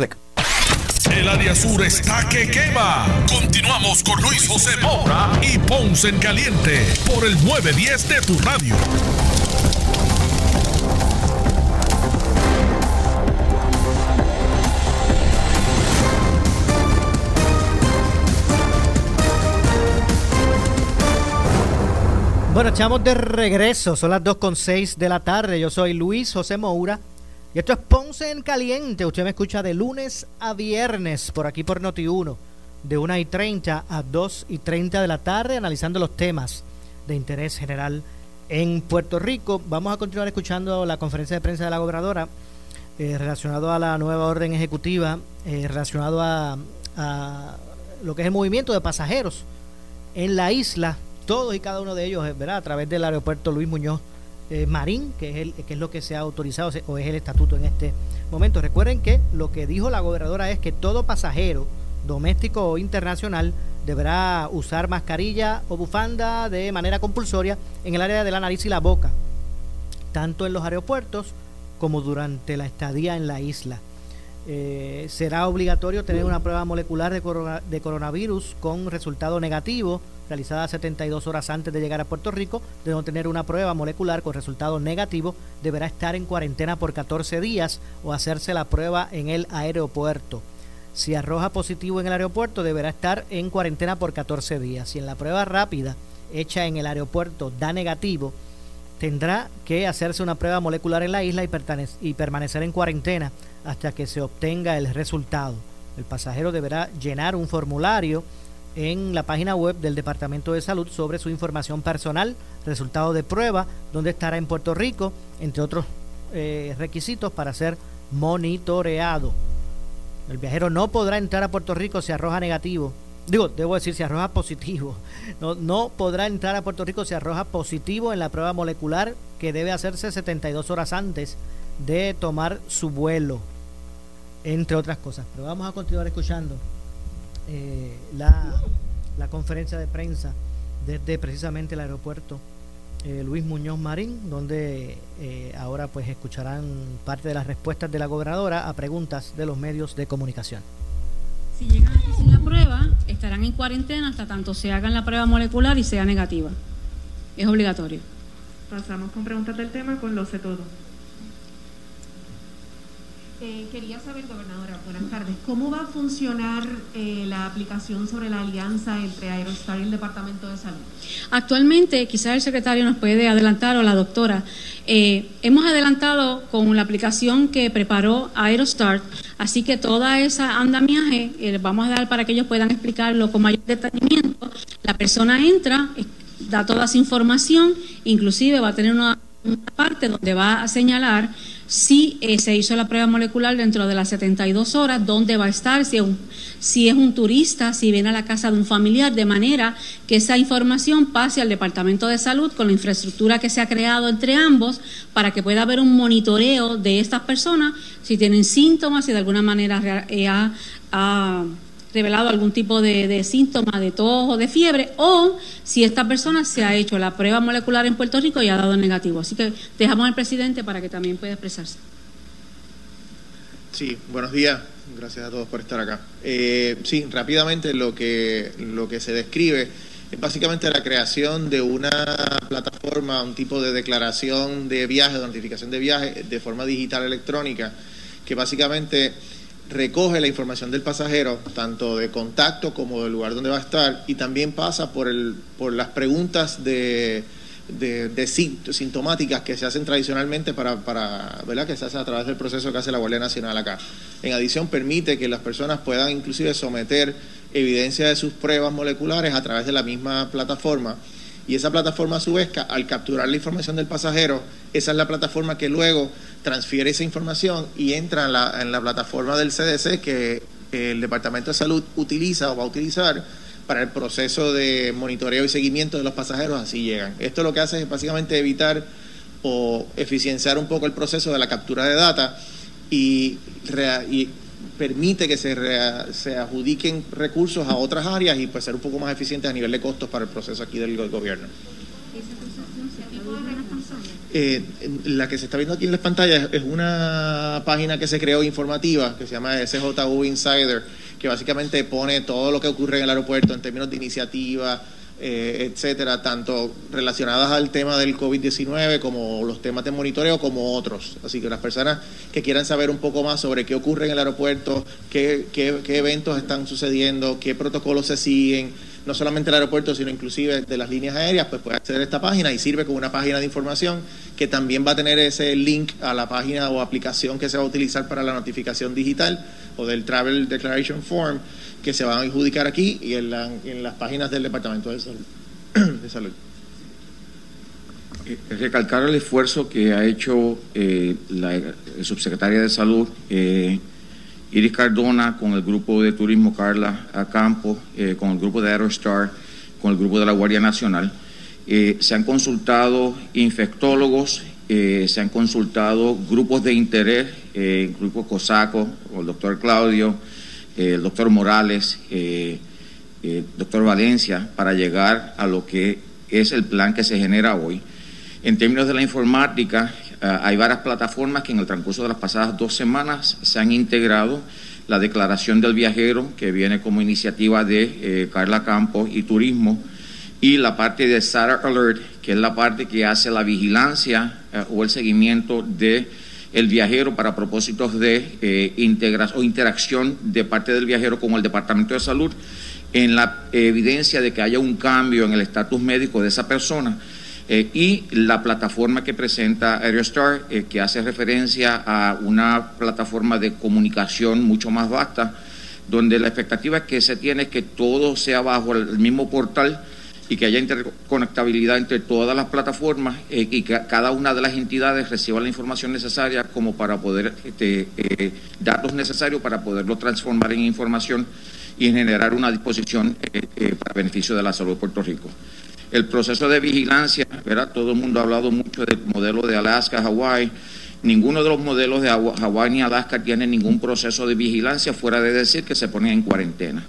El área sur está que quema. Continuamos con Luis José Moura y Ponce en Caliente por el 910 de tu radio. Bueno, echamos de regreso, son las 2.6 de la tarde. Yo soy Luis José Moura y esto es Ponce en Caliente. Usted me escucha de lunes a viernes por aquí por Noti1, de 1 y 30 a 2 y 30 de la tarde, analizando los temas de interés general en Puerto Rico. Vamos a continuar escuchando la conferencia de prensa de la gobernadora eh, relacionado a la nueva orden ejecutiva, eh, relacionado a, lo que es el movimiento de pasajeros en la isla, todos y cada uno de ellos, eh, ¿verdad? A través del aeropuerto Luis Muñoz eh, Marín, que es, el, que es lo que se ha autorizado o es el estatuto en este momento. Recuerden que lo que dijo la gobernadora es que todo pasajero, doméstico o internacional, deberá usar mascarilla o bufanda de manera compulsoria en el área de la nariz y la boca, tanto en los aeropuertos como durante la estadía en la isla. Eh, será obligatorio tener una prueba molecular de, de coronavirus con resultado negativo realizada 72 horas antes de llegar a Puerto Rico. De no tener una prueba molecular con resultado negativo, deberá estar en cuarentena por 14 días o hacerse la prueba en el aeropuerto. Si arroja positivo en el aeropuerto, deberá estar en cuarentena por 14 días. Si en la prueba rápida hecha en el aeropuerto da negativo, tendrá que hacerse una prueba molecular en la isla y, permanecer en cuarentena hasta que se obtenga el resultado. El pasajero deberá llenar un formulario en la página web del Departamento de Salud sobre su información personal, resultado de prueba, dónde estará en Puerto Rico, entre otros eh, requisitos para ser monitoreado. El viajero no podrá entrar a Puerto Rico si arroja negativo. Digo, debo decir, si arroja positivo. No, podrá entrar a Puerto Rico si arroja positivo en la prueba molecular que debe hacerse 72 horas antes de tomar su vuelo, entre otras cosas. Pero vamos a continuar escuchando eh, la, conferencia de prensa desde precisamente el aeropuerto eh, Luis Muñoz Marín, donde eh, ahora pues escucharán parte de las respuestas de la gobernadora a preguntas de los medios de comunicación. Si prueba, estarán en cuarentena hasta tanto se hagan la prueba molecular y sea negativa. Es obligatorio. Pasamos con preguntas del tema con lo sé todo. Eh, quería saber, gobernadora, buenas tardes, ¿cómo va a funcionar eh, la aplicación sobre la alianza entre Aerostar y el Departamento de Salud? Actualmente, quizás el secretario nos puede adelantar o la doctora, eh, hemos adelantado con la aplicación que preparó Aerostart, así que toda esa andamiaje eh, vamos a dar para que ellos puedan explicarlo con mayor detenimiento. La persona entra, da toda esa información, inclusive va a tener una parte donde va a señalar si eh, se hizo la prueba molecular dentro de las 72 horas, dónde va a estar, si es, un, turista, si viene a la casa de un familiar, de manera que esa información pase al Departamento de Salud con la infraestructura que se ha creado entre ambos para que pueda haber un monitoreo de estas personas, si tienen síntomas, si de alguna manera eh, ha revelado algún tipo de, síntoma de tos o de fiebre, o si esta persona se ha hecho la prueba molecular en Puerto Rico y ha dado negativo. Así que dejamos al presidente para que también pueda expresarse. Sí, buenos días. Gracias a todos por estar acá. Eh, sí, rápidamente lo que, lo que se describe es básicamente la creación de una plataforma, un tipo de declaración de viaje, de notificación de viaje de forma digital electrónica, que básicamente recoge la información del pasajero, tanto de contacto como del lugar donde va a estar, y también pasa por, el, por las preguntas de, de, de sint- sintomáticas que se hacen tradicionalmente para, para ¿verdad? que se hace a través del proceso que hace la Guardia Nacional acá. En adición, permite que las personas puedan inclusive someter evidencia de sus pruebas moleculares a través de la misma plataforma. Y esa plataforma, a su vez, al capturar la información del pasajero, esa es la plataforma que luego transfiere esa información y entra en la, en la plataforma del CDC que el Departamento de Salud utiliza o va a utilizar para el proceso de monitoreo y seguimiento de los pasajeros, así llegan. Esto lo que hace es básicamente evitar o eficienciar un poco el proceso de la captura de data y, y permite que se, rea- se adjudiquen recursos a otras áreas y pues ser un poco más eficientes a nivel de costos para el proceso aquí del go- gobierno. Eh, la que se está viendo aquí en las pantallas es una página que se creó informativa que se llama SJU Insider, que básicamente pone todo lo que ocurre en el aeropuerto en términos de iniciativa, eh, etcétera, tanto relacionadas al tema del COVID-19 como los temas de monitoreo como otros. Así que las personas que quieran saber un poco más sobre qué ocurre en el aeropuerto, qué, qué- qué eventos están sucediendo, qué protocolos se siguen, no solamente el aeropuerto, sino inclusive de las líneas aéreas, pues puede acceder a esta página y sirve como una página de información que también va a tener ese link a la página o aplicación que se va a utilizar para la notificación digital o del Travel Declaration Form que se van a adjudicar aquí y en, la- en las páginas del Departamento de Salud. de Salud. Eh, recalcar el esfuerzo que ha hecho eh, la subsecretaria de Salud, eh, Iris Cardona, con el grupo de turismo Carla Campos, eh, con el grupo de Aerostar, con el grupo de la Guardia Nacional. Se han consultado infectólogos, se han consultado grupos de interés, el grupo COSACO, el doctor Claudio, el doctor Morales, eh, eh, doctor Valencia, para llegar a lo que es el plan que se genera hoy. En términos de la informática, eh, hay varias plataformas que en el transcurso de las pasadas dos semanas se han integrado. La declaración del viajero, que viene como iniciativa de eh, Carla Campos y Turismo, y la parte de SARA Alert, que es la parte que hace la vigilancia eh, o el seguimiento de el viajero para propósitos de eh, o interacción de parte del viajero con el Departamento de Salud en la evidencia de que haya un cambio en el estatus médico de esa persona. Eh, y la plataforma que presenta Aerostar, eh, que hace referencia a una plataforma de comunicación mucho más vasta, donde la expectativa que se tiene es que todo sea bajo el mismo portal y que haya interconectabilidad entre todas las plataformas eh, y que cada una de las entidades reciba la información necesaria como para poder, este, eh, datos necesarios para poderlo transformar en información y generar una disposición eh, eh, para beneficio de la salud de Puerto Rico. El proceso de vigilancia, ¿verdad? Todo el mundo ha hablado mucho del modelo de Alaska, Hawái. Ninguno de los modelos de Hawái ni Alaska tiene ningún proceso de vigilancia fuera de decir que se ponen en cuarentena.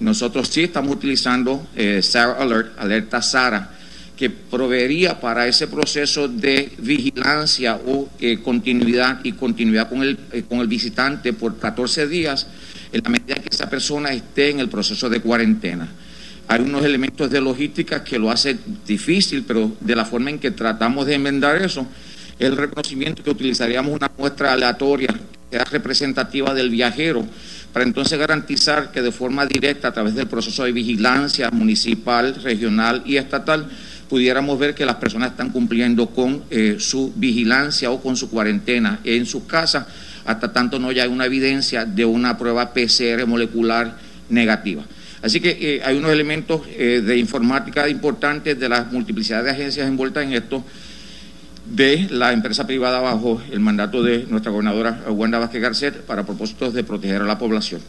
Nosotros sí estamos utilizando eh, SARA Alert, alerta SARA, que proveería para ese proceso de vigilancia o eh, continuidad y continuidad con el, eh, con el visitante por 14 días en la medida que esa persona esté en el proceso de cuarentena. Hay unos elementos de logística que lo hacen difícil, pero de la forma en que tratamos de enmendar eso, el reconocimiento que utilizaríamos una muestra aleatoria que sea representativa del viajero, para entonces garantizar que de forma directa, a través del proceso de vigilancia municipal, regional y estatal, pudiéramos ver que las personas están cumpliendo con eh, su vigilancia o con su cuarentena en sus casas, hasta tanto no haya una evidencia de una prueba PCR molecular negativa. Así que eh, hay unos elementos eh, de informática importantes de la multiplicidad de agencias envueltas en esto, de la empresa privada bajo el mandato de nuestra gobernadora Wanda Vázquez Garcet para propósitos de proteger a la población.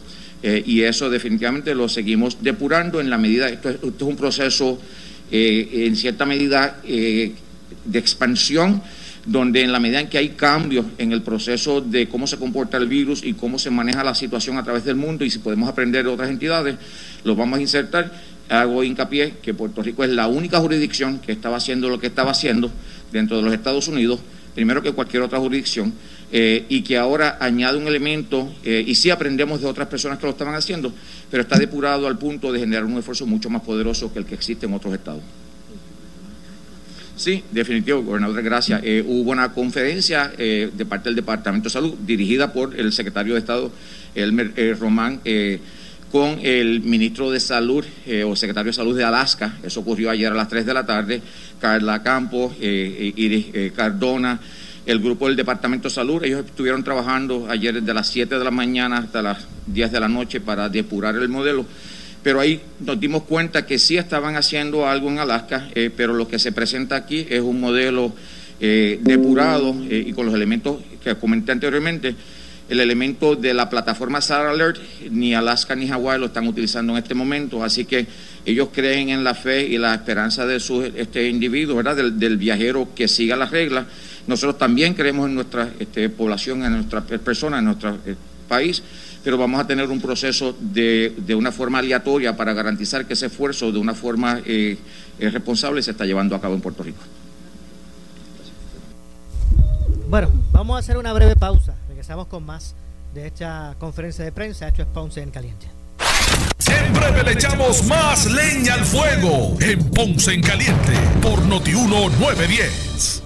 Eh, y eso definitivamente lo seguimos depurando en la medida, esto es, esto es un proceso en cierta medida de expansión donde en la medida en que hay cambios en el proceso de cómo se comporta el virus y cómo se maneja la situación a través del mundo y si podemos aprender de otras entidades, lo vamos a insertar. Hago hincapié que Puerto Rico es la única jurisdicción que estaba haciendo lo que estaba haciendo dentro de los Estados Unidos, primero que cualquier otra jurisdicción, eh, y que ahora añade un elemento, eh, y sí aprendemos de otras personas que lo estaban haciendo, pero está depurado al punto de generar un esfuerzo mucho más poderoso que el que existe en otros estados. Sí, definitivo, gobernador, gracias. Eh, hubo una conferencia eh, de parte del Departamento de Salud dirigida por el secretario de Estado, Elmer Román, con el ministro de Salud o secretario de Salud de Alaska. Eso ocurrió ayer a las 3 de la tarde. Carla Campos, Iris Cardona, el grupo del Departamento de Salud. Ellos estuvieron trabajando ayer desde las 7 de la mañana hasta las 10 de la noche para depurar el modelo pero ahí nos dimos cuenta que sí estaban haciendo algo en Alaska, eh, pero lo que se presenta aquí es un modelo eh, depurado eh, y con los elementos que comenté anteriormente. El elemento de la plataforma SAR Alert, ni Alaska ni Hawái lo están utilizando en este momento, así que ellos creen en la fe y la esperanza de sus este, individuos, ¿verdad? Del, viajero que siga las reglas. Nosotros también creemos en nuestra este, población, en nuestras personas, en nuestro país pero vamos a tener un proceso de, de una forma aleatoria para garantizar que ese esfuerzo de una forma eh, eh, responsable se está llevando a cabo en Puerto Rico. Bueno, vamos a hacer una breve pausa. Regresamos con más de esta conferencia de prensa. Esto es Ponce en Caliente. En breve le echamos más leña al fuego en Ponce en Caliente por Notiuno 910.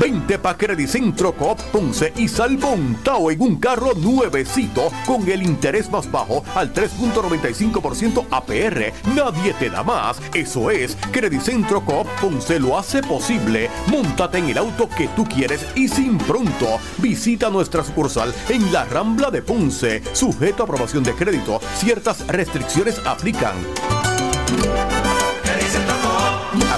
Vente pa' Credicentro Coop Ponce y sal montado en un carro nuevecito con el interés más bajo al 3.95% APR. Nadie te da más. Eso es, Credicentro Coop Ponce lo hace posible. Móntate en el auto que tú quieres y sin pronto. Visita nuestra sucursal en la Rambla de Ponce. Sujeto a aprobación de crédito. Ciertas restricciones aplican.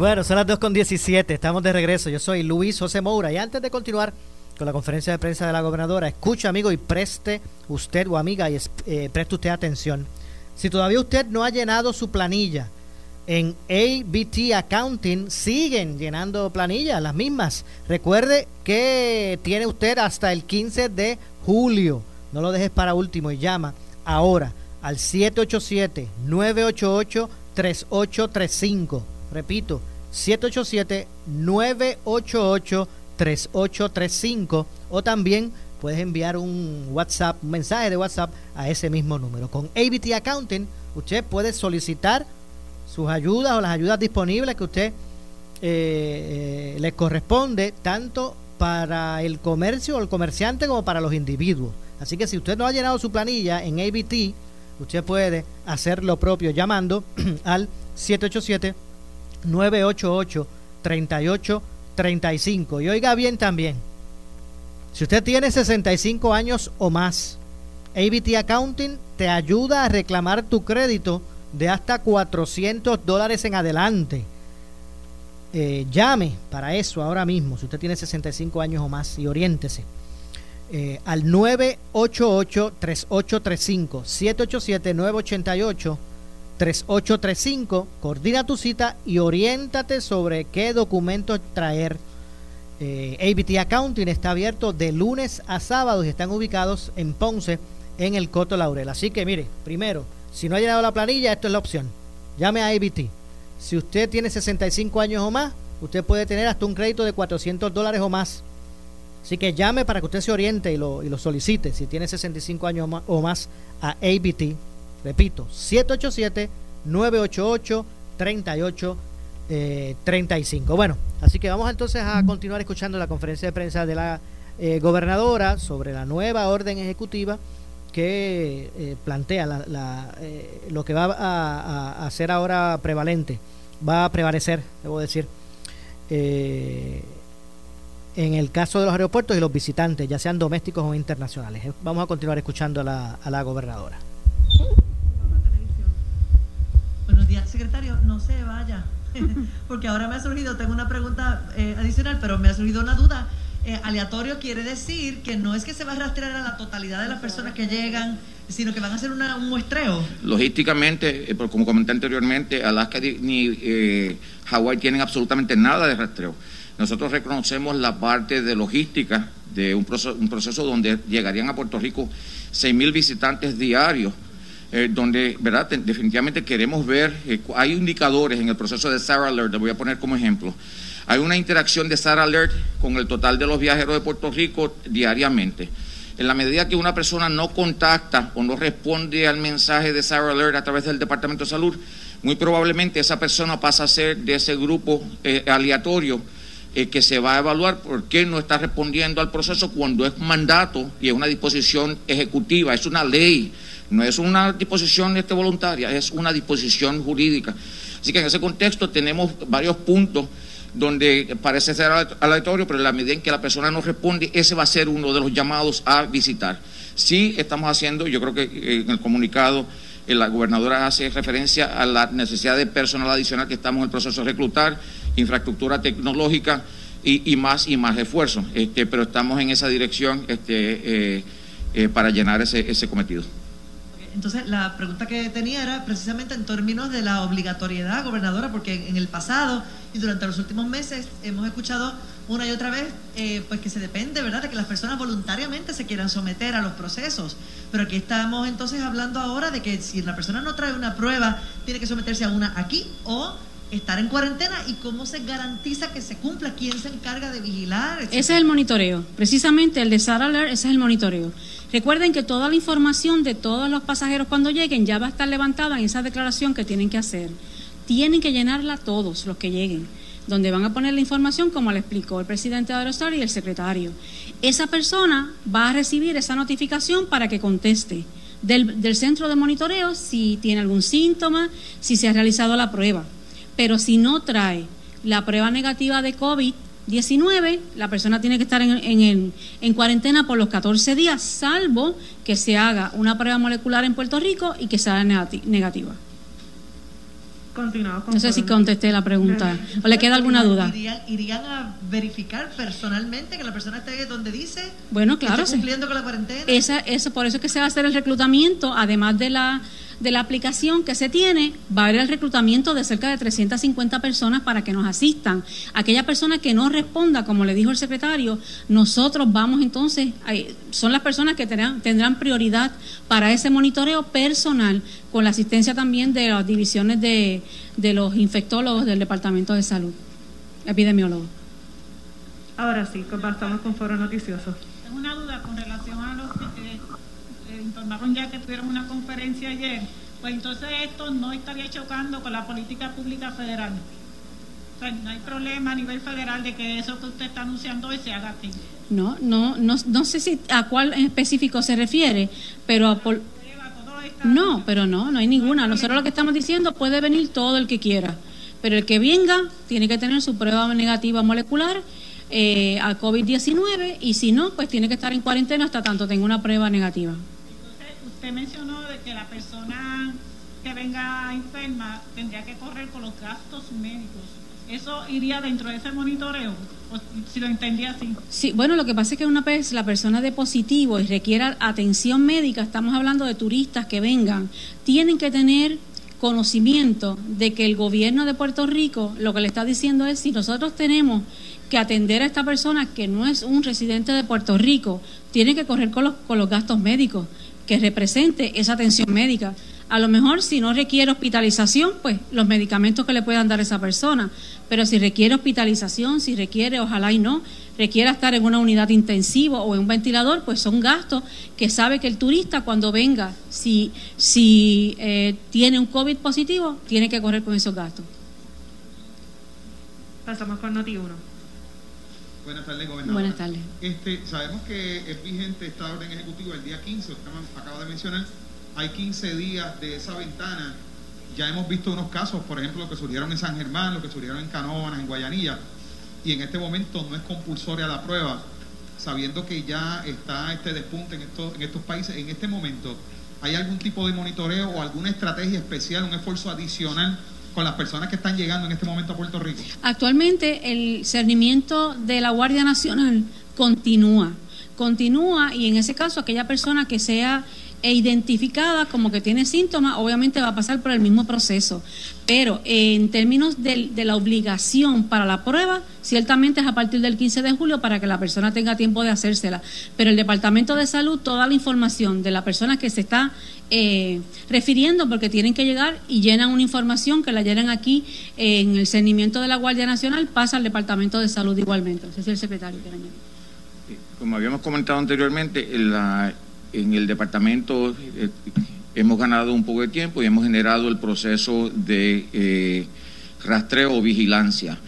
Bueno, son las 2.17, estamos de regreso. Yo soy Luis José Moura y antes de continuar con la conferencia de prensa de la gobernadora, escucha amigo y preste usted o amiga y eh, preste usted atención. Si todavía usted no ha llenado su planilla en ABT Accounting, siguen llenando planillas, las mismas. Recuerde que tiene usted hasta el 15 de julio. No lo dejes para último y llama ahora al 787-988-3835. Repito, 787-988-3835 o también puedes enviar un WhatsApp, un mensaje de WhatsApp a ese mismo número. Con ABT Accounting usted puede solicitar sus ayudas o las ayudas disponibles que usted eh, eh, le corresponde tanto para el comercio o el comerciante como para los individuos. Así que si usted no ha llenado su planilla en ABT, usted puede hacer lo propio llamando al 787 988-3835. Y oiga bien también, si usted tiene 65 años o más, ABT Accounting te ayuda a reclamar tu crédito de hasta 400 dólares en adelante. Eh, llame para eso ahora mismo, si usted tiene 65 años o más, y oriéntese. Eh, al 988-3835, 787-988. 3835. Coordina tu cita y oriéntate sobre qué documentos traer. Eh, ABT Accounting está abierto de lunes a sábado y están ubicados en Ponce, en el Coto Laurel. Así que mire, primero, si no ha llenado la planilla, esto es la opción. Llame a ABT. Si usted tiene 65 años o más, usted puede tener hasta un crédito de 400 dólares o más. Así que llame para que usted se oriente y lo, y lo solicite si tiene 65 años o más, o más a ABT. Repito, 787-988-3835. eh, Bueno, así que vamos entonces a continuar escuchando la conferencia de prensa de la eh, gobernadora sobre la nueva orden ejecutiva que eh, plantea la, la, lo que va a, a, ser ahora prevalente, va a prevalecer, debo decir, en el caso de los aeropuertos y los visitantes, ya sean domésticos o internacionales. Vamos a continuar escuchando a la, a la gobernadora. Secretario, no se vaya, porque ahora me ha surgido, tengo una pregunta eh, adicional, pero me ha surgido una duda. Eh, aleatorio quiere decir que no es que se va a rastrear a la totalidad de las personas que llegan, sino que van a hacer una, un muestreo. Logísticamente, eh, como comenté anteriormente, Alaska ni Hawái tienen absolutamente nada de rastreo. Nosotros reconocemos la parte de logística de un proceso, un proceso donde llegarían a Puerto Rico 6.000 visitantes diarios, eh, donde ¿verdad? definitivamente queremos ver, eh, hay indicadores en el proceso de SARA Alert, le voy a poner como ejemplo. Hay una interacción de SARA Alert con el total de los viajeros de Puerto Rico diariamente. En la medida que una persona no contacta o no responde al mensaje de SARA Alert a través del Departamento de Salud, muy probablemente esa persona pasa a ser de ese grupo eh, aleatorio que se va a evaluar por qué no está respondiendo al proceso cuando es mandato y es una disposición ejecutiva, es una ley, no es una disposición este, voluntaria, es una disposición jurídica. Así que en ese contexto tenemos varios puntos donde parece ser aleatorio, pero en la medida en que la persona no responde, ese va a ser uno de los llamados a visitar. Sí estamos haciendo, yo creo que en el comunicado eh, la gobernadora hace referencia a la necesidad de personal adicional que estamos en el proceso de reclutar, infraestructura tecnológica y, más y más esfuerzo. Este, pero estamos en esa dirección este, eh, eh, para llenar ese cometido. Entonces, la pregunta que tenía era precisamente en términos de la obligatoriedad, gobernadora, porque en el pasado y durante los últimos meses hemos escuchado una y otra vez eh, pues que se depende, ¿verdad?, de que las personas voluntariamente se quieran someter a los procesos. Pero aquí estamos entonces hablando ahora de que si la persona no trae una prueba, tiene que someterse a una aquí o estar en cuarentena y cómo se garantiza que se cumpla, quién se encarga de vigilar. Ese es el monitoreo, precisamente el de SAR Alert, ese es el monitoreo. Recuerden que toda la información de todos los pasajeros cuando lleguen ya va a estar levantada en esa declaración que tienen que hacer. Tienen que llenarla todos los que lleguen, donde van a poner la información como le explicó el presidente de Aerostar y el secretario. Esa persona va a recibir esa notificación para que conteste del, del centro de monitoreo si tiene algún síntoma, si se ha realizado la prueba pero si no trae la prueba negativa de COVID-19, la persona tiene que estar en, en, en, cuarentena por los 14 días, salvo que se haga una prueba molecular en Puerto Rico y que sea negativa. Continuamos con no sé si contesté la pregunta o le queda alguna duda. ¿Irían, ¿Irían, a verificar personalmente que la persona esté donde dice? Bueno, claro. Que esté cumpliendo sí. con la cuarentena. Esa, eso, por eso es que se va a hacer el reclutamiento, además de la de la aplicación que se tiene, va a haber el reclutamiento de cerca de 350 personas para que nos asistan. Aquella persona que no responda, como le dijo el secretario, nosotros vamos entonces, son las personas que tendrán, tendrán prioridad para ese monitoreo personal, con la asistencia también de las divisiones de, de los infectólogos del Departamento de Salud, epidemiólogos. Ahora sí, compartamos con Foro Noticioso. Tengo una duda con relación a los que eh, informaron ya que tuvieron una conferencia ayer, pues entonces esto no estaría chocando con la política pública federal. O sea, no hay problema a nivel federal de que eso que usted está anunciando hoy se haga aquí. No, no, no, no sé si a cuál en específico se refiere, pero a no, pero no, no hay ninguna. Nosotros lo que estamos diciendo puede venir todo el que quiera, pero el que venga tiene que tener su prueba negativa molecular eh, al COVID-19 y si no, pues tiene que estar en cuarentena hasta tanto tenga una prueba negativa. Usted mencionó de que la persona que venga enferma tendría que correr con los gastos médicos. ¿Eso iría dentro de ese monitoreo? Si lo entendía así. Sí, bueno, lo que pasa es que una vez la persona de positivo y requiera atención médica, estamos hablando de turistas que vengan, tienen que tener conocimiento de que el gobierno de Puerto Rico lo que le está diciendo es si nosotros tenemos que atender a esta persona que no es un residente de Puerto Rico, tiene que correr con los, con los gastos médicos que represente esa atención médica. A lo mejor si no requiere hospitalización, pues los medicamentos que le puedan dar a esa persona. Pero si requiere hospitalización, si requiere, ojalá y no, requiera estar en una unidad intensiva o en un ventilador, pues son gastos que sabe que el turista cuando venga, si, si eh, tiene un COVID positivo, tiene que correr con esos gastos. Pasamos con Noti 1. Buenas tardes, gobernador. Buenas tardes. Este, sabemos que es vigente esta orden ejecutiva el día 15, usted acaba de mencionar, hay 15 días de esa ventana. Ya hemos visto unos casos, por ejemplo, lo que surgieron en San Germán, lo que surgieron en Canóvanas, en Guayanilla, y en este momento no es compulsoria la prueba, sabiendo que ya está este despunte en estos, en estos países. En este momento, ¿hay algún tipo de monitoreo o alguna estrategia especial, un esfuerzo adicional con las personas que están llegando en este momento a Puerto Rico? Actualmente el cernimiento de la Guardia Nacional continúa, continúa y en ese caso aquella persona que sea e identificada como que tiene síntomas, obviamente va a pasar por el mismo proceso. Pero en términos de, la obligación para la prueba, ciertamente es a partir del 15 de julio para que la persona tenga tiempo de hacérsela. Pero el Departamento de Salud, toda la información de la persona que se está eh, refiriendo, porque tienen que llegar y llenan una información que la llenan aquí en el cernimiento de la Guardia Nacional, pasa al Departamento de Salud igualmente. Ese es el secretario que Como habíamos comentado anteriormente, la en el departamento eh, hemos ganado un poco de tiempo y hemos generado el proceso de eh, rastreo o vigilancia.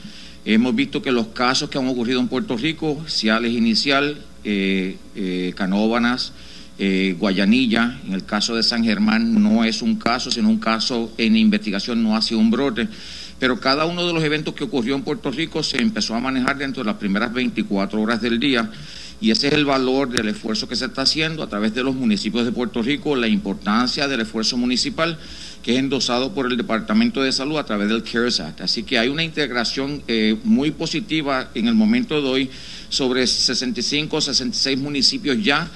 Hemos visto que los casos que han ocurrido en Puerto Rico, Ciales Inicial, eh, eh Canóbanas, Guayanilla, en el caso de San Germán no es un caso, sino un caso en investigación, no ha sido un brote. Pero cada uno de los eventos que ocurrió en Puerto Rico se empezó a manejar dentro de las primeras 24 horas del día y ese es el valor del esfuerzo que se está haciendo a través de los municipios de Puerto Rico, la importancia del esfuerzo municipal que es endosado por el Departamento de Salud a través del CARES Act. Así que hay una integración eh, muy positiva en el momento de hoy sobre 65 o 66 municipios ya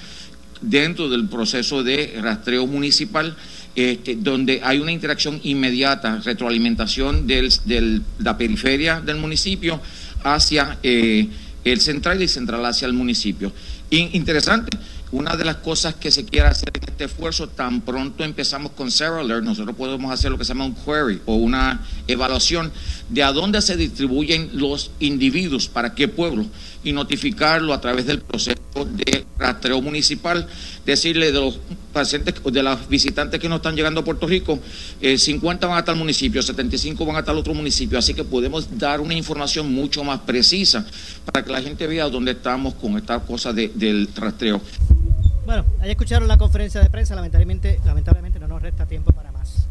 dentro del proceso de rastreo municipal. Este, donde hay una interacción inmediata, retroalimentación de del, la periferia del municipio hacia eh, el central y central hacia el municipio. interesante, una de las cosas que se quiere hacer en este esfuerzo, tan pronto empezamos con Zero Alert, nosotros podemos hacer lo que se llama un query o una evaluación de a dónde se distribuyen los individuos, para qué pueblo, y notificarlo a través del proceso de rastreo municipal, decirle de los pacientes, de los visitantes que no están llegando a Puerto Rico, eh, 50 van a tal municipio, 75 van a tal otro municipio, así que podemos dar una información mucho más precisa para que la gente vea dónde estamos con esta cosa de, del rastreo. Bueno, ahí escucharon la conferencia de prensa, lamentablemente, lamentablemente no nos resta tiempo para más.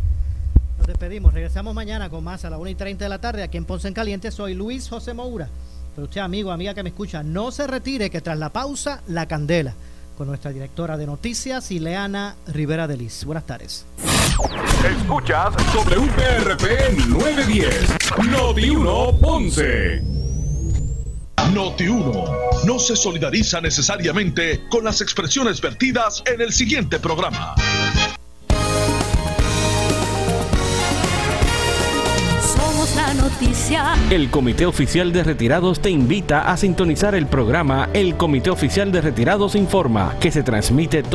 Nos despedimos, regresamos mañana con más a las 1 y 30 de la tarde aquí en Ponce en Caliente. Soy Luis José Moura. Pero usted, amigo, amiga que me escucha, no se retire que tras la pausa, la candela con nuestra directora de noticias, Ileana Rivera de Liz. Buenas tardes. Escuchas sobre UPRP 910, Noti 1 Ponce. Noti 1 no se solidariza necesariamente con las expresiones vertidas en el siguiente programa. Noticia. El Comité Oficial de Retirados te invita a sintonizar el programa El Comité Oficial de Retirados Informa, que se transmite todo